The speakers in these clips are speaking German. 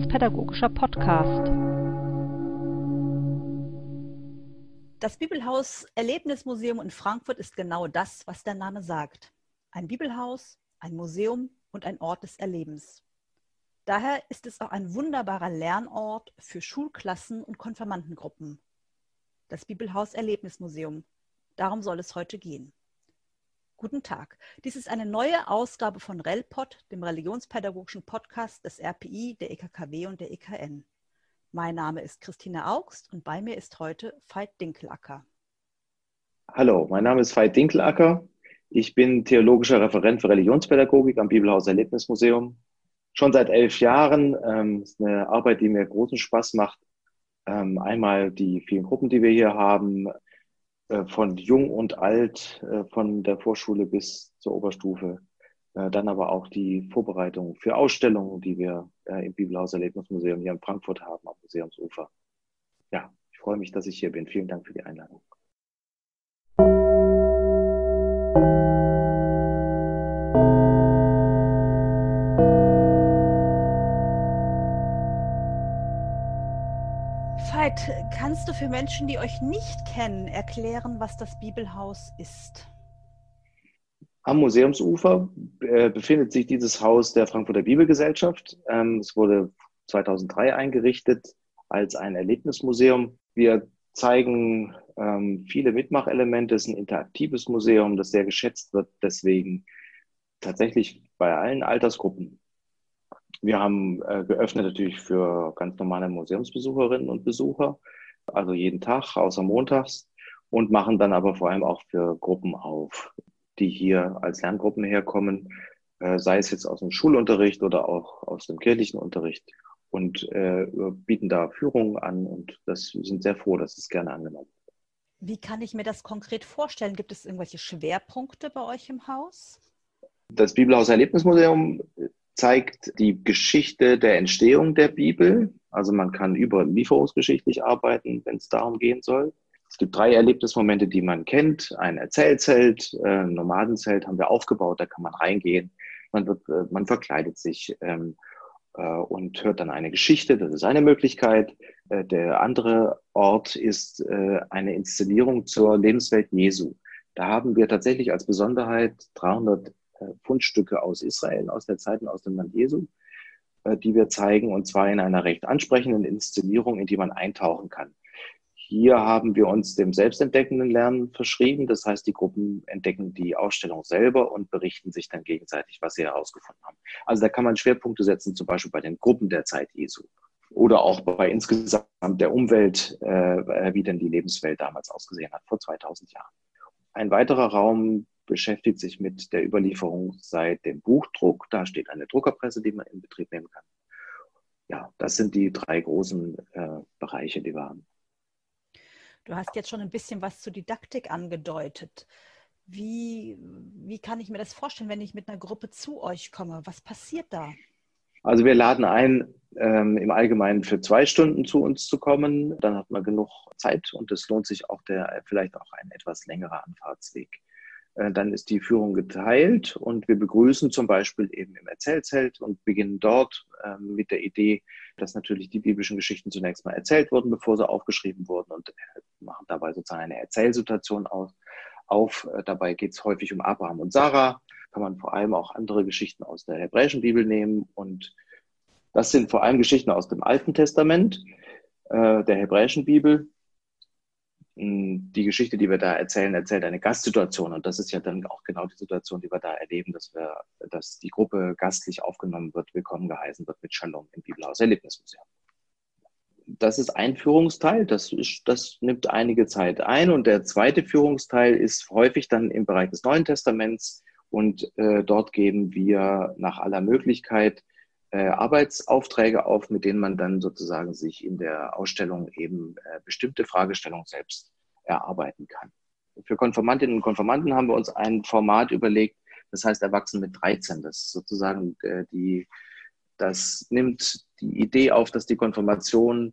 religionspädagogischer Podcast. Das Bibelhaus Erlebnismuseum in Frankfurt ist genau das, was der Name sagt. Ein Bibelhaus, ein Museum und ein Ort des Erlebens. Daher ist es auch ein wunderbarer Lernort für Schulklassen und Konfirmandengruppen. Das Bibelhaus Erlebnismuseum. Darum soll es heute gehen. Guten Tag. Dies ist eine neue Ausgabe von RELPOD, dem religionspädagogischen Podcast des RPI, der EKKW und der EKN. Mein Name ist Christine Augst und bei mir ist heute Veit Dinkelacker. Hallo, mein Name ist Veit Dinkelacker. Ich bin theologischer Referent für Religionspädagogik am Bibelhaus Erlebnismuseum. Schon seit elf Jahren. Ähm, ist eine Arbeit, die mir großen Spaß macht. Ähm, einmal die vielen Gruppen, die wir hier haben, von jung und alt, äh, von der Vorschule bis zur Oberstufe. Äh, dann aber auch die Vorbereitung für Ausstellungen, die wir im Bibelhaus Erlebnismuseum hier in Frankfurt haben, am Museumsufer. Ja, ich freue mich, dass ich hier bin. Vielen Dank für die Einladung. Veit, kannst du für Menschen, die euch nicht kennen, erklären, was das Bibelhaus ist? Am Museumsufer äh, befindet sich dieses Haus der Frankfurter Bibelgesellschaft. Ähm, es wurde 2003 eingerichtet als ein Erlebnismuseum. Wir zeigen ähm, viele Mitmachelemente. Es ist ein interaktives Museum, das sehr geschätzt wird. Deswegen tatsächlich bei allen Altersgruppen wir haben äh, geöffnet natürlich für ganz normale Museumsbesucherinnen und Besucher, also jeden Tag, außer montags, und machen dann aber vor allem auch für Gruppen auf, die hier als Lerngruppen herkommen, äh, sei es jetzt aus dem Schulunterricht oder auch aus dem kirchlichen Unterricht und äh, bieten da Führungen an und das sind sehr froh, dass es gerne angenommen wird. Wie kann ich mir das konkret vorstellen? Gibt es irgendwelche Schwerpunkte bei euch im Haus? Das Bibelhaus Erlebnismuseum zeigt die Geschichte der Entstehung der Bibel. Also man kann überlieferungsgeschichtlich arbeiten, wenn es darum gehen soll. Es gibt drei Erlebnismomente, die man kennt. Ein Erzählzelt, äh, ein Nomadenzelt haben wir aufgebaut, da kann man reingehen. Man, wird, äh, man verkleidet sich ähm, äh, und hört dann eine Geschichte. Das ist eine Möglichkeit. Äh, der andere Ort ist äh, eine Inszenierung zur Lebenswelt Jesu. Da haben wir tatsächlich als Besonderheit 300 äh, Fundstücke aus Israel, aus der Zeit und aus dem Land Jesu, äh, die wir zeigen, und zwar in einer recht ansprechenden Inszenierung, in die man eintauchen kann. Hier haben wir uns dem selbstentdeckenden Lernen verschrieben. Das heißt, die Gruppen entdecken die Ausstellung selber und berichten sich dann gegenseitig, was sie herausgefunden haben. Also da kann man Schwerpunkte setzen, zum Beispiel bei den Gruppen der Zeit Jesu oder auch bei insgesamt der Umwelt, äh, wie denn die Lebenswelt damals ausgesehen hat, vor 2000 Jahren. Ein weiterer Raum beschäftigt sich mit der Überlieferung seit dem Buchdruck. Da steht eine Druckerpresse, die man in Betrieb nehmen kann. Ja, das sind die drei großen äh, Bereiche, die wir haben. Du hast jetzt schon ein bisschen was zur Didaktik angedeutet. Wie, wie kann ich mir das vorstellen, wenn ich mit einer Gruppe zu euch komme? Was passiert da? Also wir laden ein, ähm, im Allgemeinen für zwei Stunden zu uns zu kommen. Dann hat man genug Zeit und es lohnt sich auch der vielleicht auch ein etwas längerer Anfahrtsweg. Äh, dann ist die Führung geteilt und wir begrüßen zum Beispiel eben im Erzählzelt und beginnen dort ähm, mit der Idee, dass natürlich die biblischen Geschichten zunächst mal erzählt wurden, bevor sie aufgeschrieben wurden und äh, machen dabei sozusagen eine Erzählsituation auf. Äh, dabei geht es häufig um Abraham und Sarah. Kann man vor allem auch andere Geschichten aus der hebräischen Bibel nehmen und das sind vor allem Geschichten aus dem Alten Testament, der hebräischen Bibel die Geschichte, die wir da erzählen, erzählt eine Gastsituation. Und das ist ja dann auch genau die Situation, die wir da erleben, dass wir, dass die Gruppe gastlich aufgenommen wird, willkommen geheißen wird mit Shalom im Bibelhaus Erlebnismuseum. Das ist ein Führungsteil, das, ist, das nimmt einige Zeit ein. Und der zweite Führungsteil ist häufig dann im Bereich des Neuen Testaments. Und äh, dort geben wir nach aller Möglichkeit äh, Arbeitsaufträge auf, mit denen man dann sozusagen sich in der Ausstellung eben äh, bestimmte Fragestellungen selbst erarbeiten kann. Für Konformantinnen und Konformanten haben wir uns ein Format überlegt, das heißt Erwachsene mit 13. Das ist sozusagen äh, die, das nimmt die Idee auf, dass die Konfirmation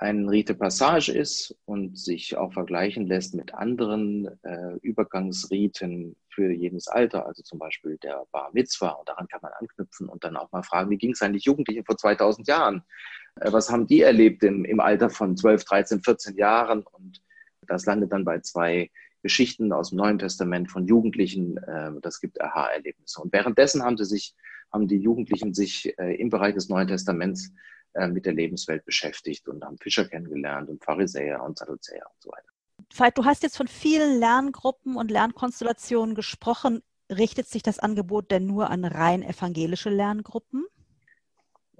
ein Rite Passage ist und sich auch vergleichen lässt mit anderen äh, Übergangsriten für jedes Alter, also zum Beispiel der Bar Mitzvah. Und daran kann man anknüpfen und dann auch mal fragen, wie ging es eigentlich Jugendlichen vor 2000 Jahren? Äh, was haben die erlebt im, im Alter von 12, 13, 14 Jahren? Und das landet dann bei zwei Geschichten aus dem Neuen Testament von Jugendlichen. Äh, das gibt Aha-Erlebnisse. Und währenddessen haben sie sich, haben die Jugendlichen sich äh, im Bereich des Neuen Testaments äh, mit der Lebenswelt beschäftigt und haben Fischer kennengelernt und Pharisäer und Sadduzäer und so weiter. Veit, du hast jetzt von vielen Lerngruppen und Lernkonstellationen gesprochen. Richtet sich das Angebot denn nur an rein evangelische Lerngruppen?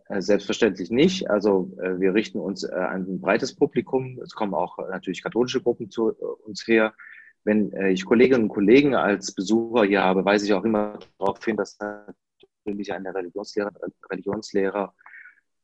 Selbstverständlich nicht. Also wir richten uns an ein breites Publikum. Es kommen auch natürlich katholische Gruppen zu uns her. Wenn ich Kolleginnen und Kollegen als Besucher hier habe, weise ich auch immer darauf hin, dass natürlich eine Religionslehrer, Religionslehrer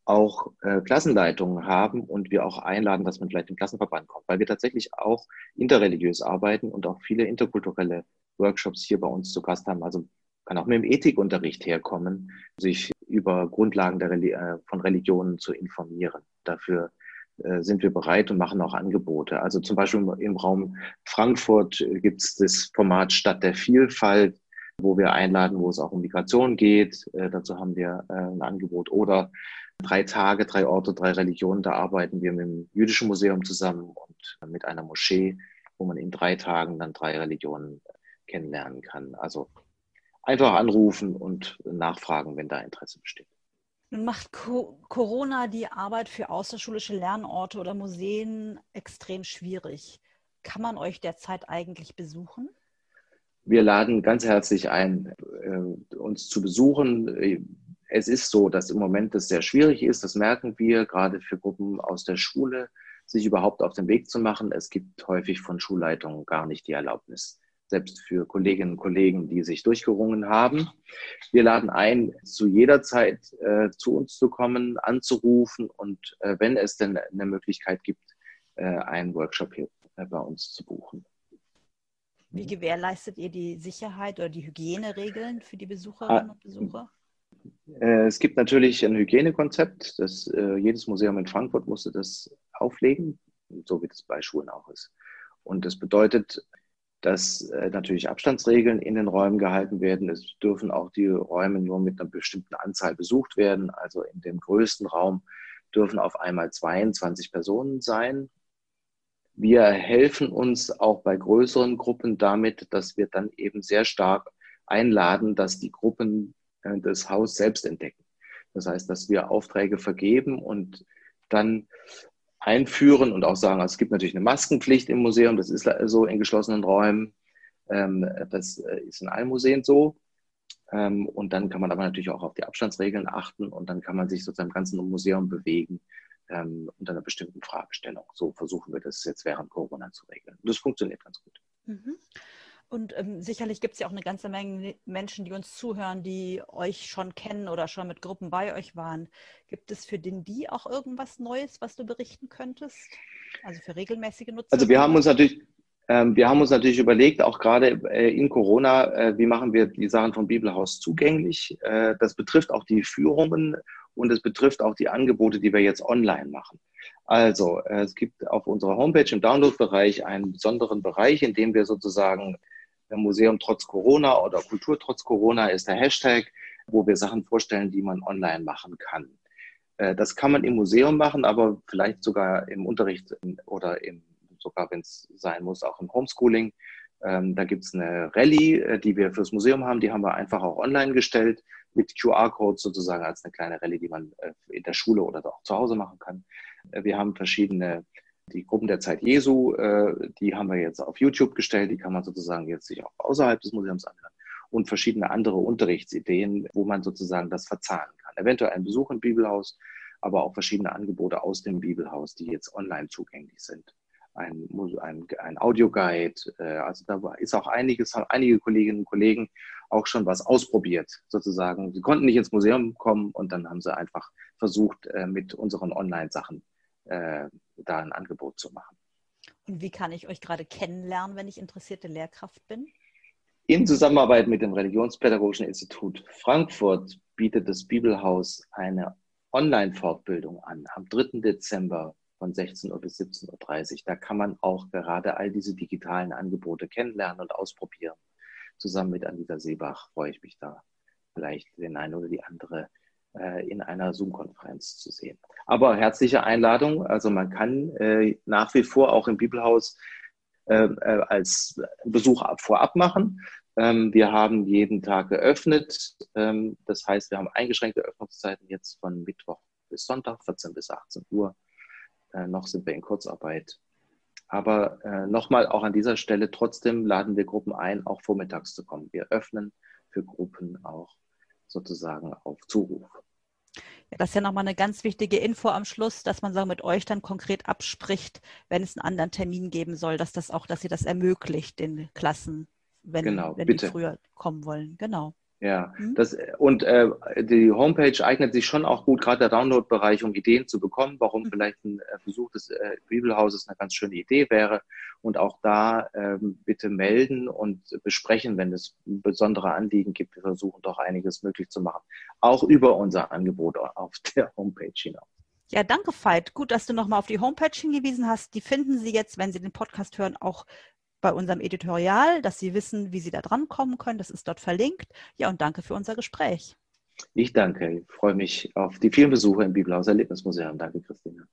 auch äh, Klassenleitungen haben und wir auch einladen, dass man vielleicht im Klassenverband kommt, weil wir tatsächlich auch interreligiös arbeiten und auch viele interkulturelle Workshops hier bei uns zu Gast haben. Also kann auch mit dem Ethikunterricht herkommen, sich über Grundlagen Reli äh, von Religionen zu informieren. Dafür äh, sind wir bereit und machen auch Angebote. Also zum Beispiel im, im Raum Frankfurt gibt es das Format Stadt der Vielfalt, wo wir einladen, wo es auch um Migration geht. Äh, dazu haben wir äh, ein Angebot. Oder drei Tage, drei Orte, drei Religionen. Da arbeiten wir mit dem Jüdischen Museum zusammen und mit einer Moschee, wo man in drei Tagen dann drei Religionen kennenlernen kann. Also einfach anrufen und nachfragen, wenn da Interesse besteht. Nun macht Co Corona die Arbeit für außerschulische Lernorte oder Museen extrem schwierig. Kann man euch derzeit eigentlich besuchen? Wir laden ganz herzlich ein, äh, uns zu besuchen es ist so, dass im Moment das sehr schwierig ist. Das merken wir gerade für Gruppen aus der Schule, sich überhaupt auf den Weg zu machen. Es gibt häufig von Schulleitungen gar nicht die Erlaubnis, selbst für Kolleginnen und Kollegen, die sich durchgerungen haben. Wir laden ein, zu jeder Zeit äh, zu uns zu kommen, anzurufen und äh, wenn es denn eine Möglichkeit gibt, äh, einen Workshop hier äh, bei uns zu buchen. Wie gewährleistet ihr die Sicherheit oder die Hygieneregeln für die Besucherinnen und Besucher? Äh, es gibt natürlich ein Hygienekonzept. Das, äh, jedes Museum in Frankfurt musste das auflegen, so wie das bei Schulen auch ist. Und das bedeutet, dass äh, natürlich Abstandsregeln in den Räumen gehalten werden. Es dürfen auch die Räume nur mit einer bestimmten Anzahl besucht werden. Also in dem größten Raum dürfen auf einmal 22 Personen sein. Wir helfen uns auch bei größeren Gruppen damit, dass wir dann eben sehr stark einladen, dass die Gruppen äh, das Haus selbst entdecken. Das heißt, dass wir Aufträge vergeben und dann einführen und auch sagen, also es gibt natürlich eine Maskenpflicht im Museum, das ist so in geschlossenen Räumen, ähm, das äh, ist in allen Museen so. Ähm, und dann kann man aber natürlich auch auf die Abstandsregeln achten und dann kann man sich sozusagen im ganzen Museum bewegen ähm, unter einer bestimmten Fragestellung. So versuchen wir das jetzt während Corona zu regeln. Das funktioniert ganz gut. Mhm. Und ähm, sicherlich gibt es ja auch eine ganze Menge Menschen, die uns zuhören, die euch schon kennen oder schon mit Gruppen bei euch waren. Gibt es für den die auch irgendwas Neues, was du berichten könntest? Also für regelmäßige Nutzer? Also wir haben uns natürlich, wir haben uns natürlich überlegt, auch gerade äh, in Corona, äh, wie machen wir die Sachen vom Bibelhaus zugänglich? Äh, das betrifft auch die Führungen und es betrifft auch die Angebote, die wir jetzt online machen. Also, es gibt auf unserer Homepage im Download-Bereich einen besonderen Bereich, in dem wir sozusagen Museum trotz Corona oder Kultur trotz Corona ist der Hashtag, wo wir Sachen vorstellen, die man online machen kann. Das kann man im Museum machen, aber vielleicht sogar im Unterricht oder im, sogar, wenn es sein muss, auch im Homeschooling. Ähm, da gibt es eine Rallye, äh, die wir fürs Museum haben, die haben wir einfach auch online gestellt mit QR-Codes sozusagen als eine kleine Rallye, die man äh, in der Schule oder auch zu Hause machen kann. Wir haben verschiedene die Gruppen der Zeit Jesu, äh, die haben wir jetzt auf YouTube gestellt, die kann man sozusagen jetzt sich auch außerhalb des Museums anhören und verschiedene andere Unterrichtsideen, wo man sozusagen das verzahnen kann. Eventuell ein Besuch im Bibelhaus, aber auch verschiedene Angebote aus dem Bibelhaus, die jetzt online zugänglich sind. Ein, ein, ein Audioguide, äh, also da ist auch einiges, haben einige Kolleginnen und Kollegen auch schon was ausprobiert, sozusagen. Sie konnten nicht ins Museum kommen und dann haben sie einfach versucht, äh, mit unseren Online-Sachen äh, da ein Angebot zu machen. Und wie kann ich euch gerade kennenlernen, wenn ich interessierte Lehrkraft bin? In Zusammenarbeit mit dem Religionspädagogischen Institut Frankfurt bietet das Bibelhaus eine Online-Fortbildung an am 3. Dezember von 16 Uhr bis 17.30 Uhr. Da kann man auch gerade all diese digitalen Angebote kennenlernen und ausprobieren. Zusammen mit Anita Seebach freue ich mich da vielleicht den einen oder die andere äh, in einer Zoom-Konferenz zu sehen. Aber herzliche Einladung. Also man kann äh, nach wie vor auch im Bibelhaus äh, äh als Besuch vorab machen. Ähm, wir haben jeden Tag geöffnet. Ähm, das heißt, wir haben eingeschränkte Öffnungszeiten jetzt von Mittwoch bis Sonntag, 14 bis 18 Uhr. Äh, noch sind wir in Kurzarbeit. Aber äh, nochmal auch an dieser Stelle, trotzdem laden wir Gruppen ein, auch vormittags zu kommen. Wir öffnen für Gruppen auch sozusagen auf Zuruf. Ja, das ist ja nochmal eine ganz wichtige Info am Schluss, dass man sagen, mit euch dann konkret abspricht, wenn es einen anderen Termin geben soll, dass das auch, dass ihr das ermöglicht, den Klassen, wenn, genau, wenn die früher kommen wollen. Genau. Ja, mhm. das, und äh, die Homepage eignet sich schon auch gut, gerade der Download-Bereich, um Ideen zu bekommen, warum mhm. vielleicht ein äh, Besuch des äh, Bibelhauses eine ganz schöne Idee wäre. Und auch da ähm, bitte melden und besprechen, wenn es besondere Anliegen gibt. Wir versuchen doch einiges möglich zu machen, auch über unser Angebot auf der Homepage hinaus. Ja, danke, Veit. Gut, dass du nochmal auf die Homepage hingewiesen hast. Die finden Sie jetzt, wenn Sie den Podcast hören, auch bei unserem Editorial, dass Sie wissen, wie Sie da dran kommen können. Das ist dort verlinkt. Ja, und danke für unser Gespräch. Ich danke. Ich freue mich auf die vielen Besuche im Bibelhaus Erlebnismuseum. Danke, Christine.